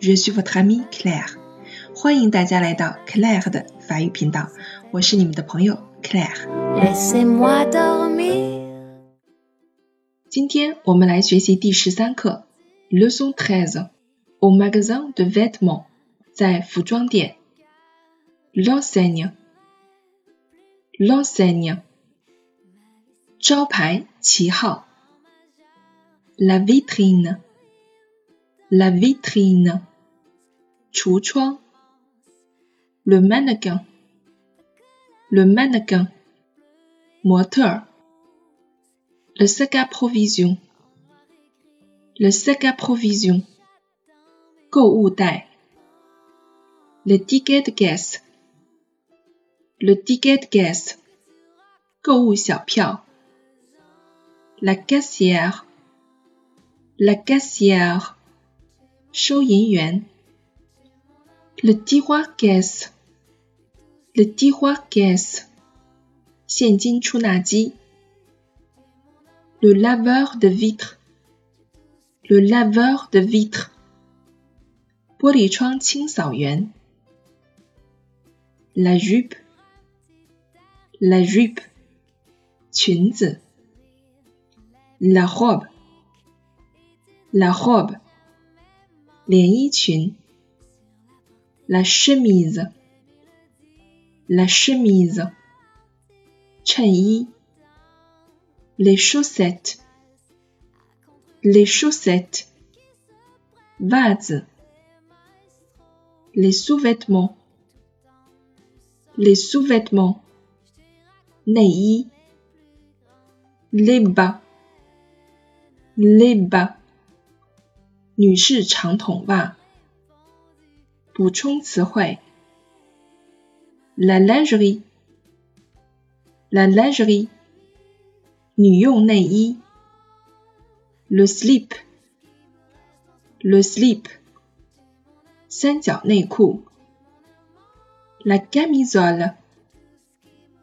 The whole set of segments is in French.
FM，je suis votre amie Claire。欢迎大家来到 Claire 的法语频道，我是你们的朋友 Claire。Laissez-moi dormir. 今天我们来学习第十三课，Leçon treize。Au magasin de vêtements，在服装店。L'enseigne，l'enseigne，招牌旗号。La vitrine，la vitrine，橱窗。Le mannequin，le mannequin，模特儿。Le sac à provision. Le sac à provision. 购物袋。Le ticket de caisse. Le ticket de caisse. 购物小票。La caissière. La caissière. 收银员。Le tiroir caisse. Le tiroir caisse. 现金出纳机。Le laveur de vitres. Le laveur de vitres. 玻璃窗清扫员。La jupe. La jupe. 裙子。La robe. La robe. 连衣裙。La chemise. La chemise. 衬衣。Les chaussettes. Les chaussettes. Vase. Les sous-vêtements. Les sous-vêtements. 内衣。Les bas. Les bas. 女士长筒袜。补充词汇。La lingerie. La lingerie. 女用内衣。Le slip。Le slip。三角内裤。La camisole。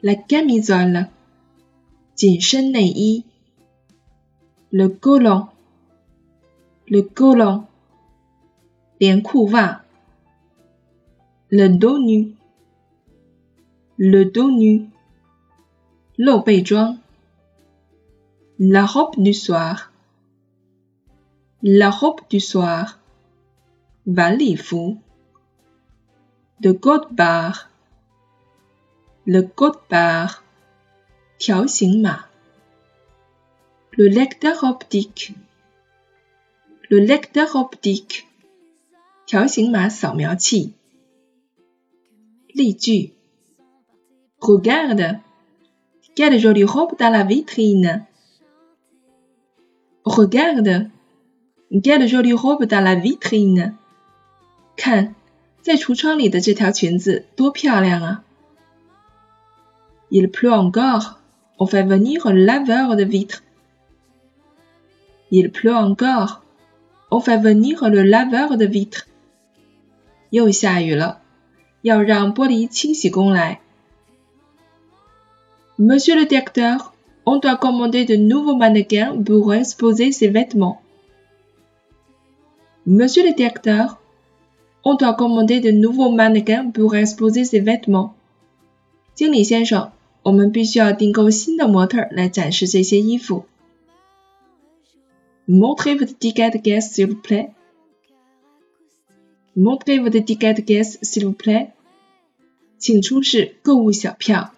La camisole。紧身内衣。Le collant。Le collant。连裤袜。Le dos nu。Le dos nu。露背装。La robe du soir. La robe du soir. 晚礼服。Le code barre. Le code barre. 条形码。Le lecteur optique. Le lecteur optique. 条形码扫描器。例句：Regarde, quelle jolie robe dans la vitrine. Regarde, quelle jolie robe dans la vitrine. 看，在橱窗里的这条裙子多漂亮啊！Il pleut encore. On fait venir le laveur de vitres. Il pleut encore. On fait venir le laveur de vitres. 又下雨了，要让玻璃清洗工来。Monsieur le directeur, on doit commander de nouveaux mannequins pour exposer ses vêtements. Monsieur le directeur, on doit commander de nouveaux mannequins pour exposer ses vêtements. 经理先生，我们必须要订购新的模特来展示这些衣服。 mocktv with the diggetta gas silver play mocktv with the diggetta gas silver play 请出示购物小票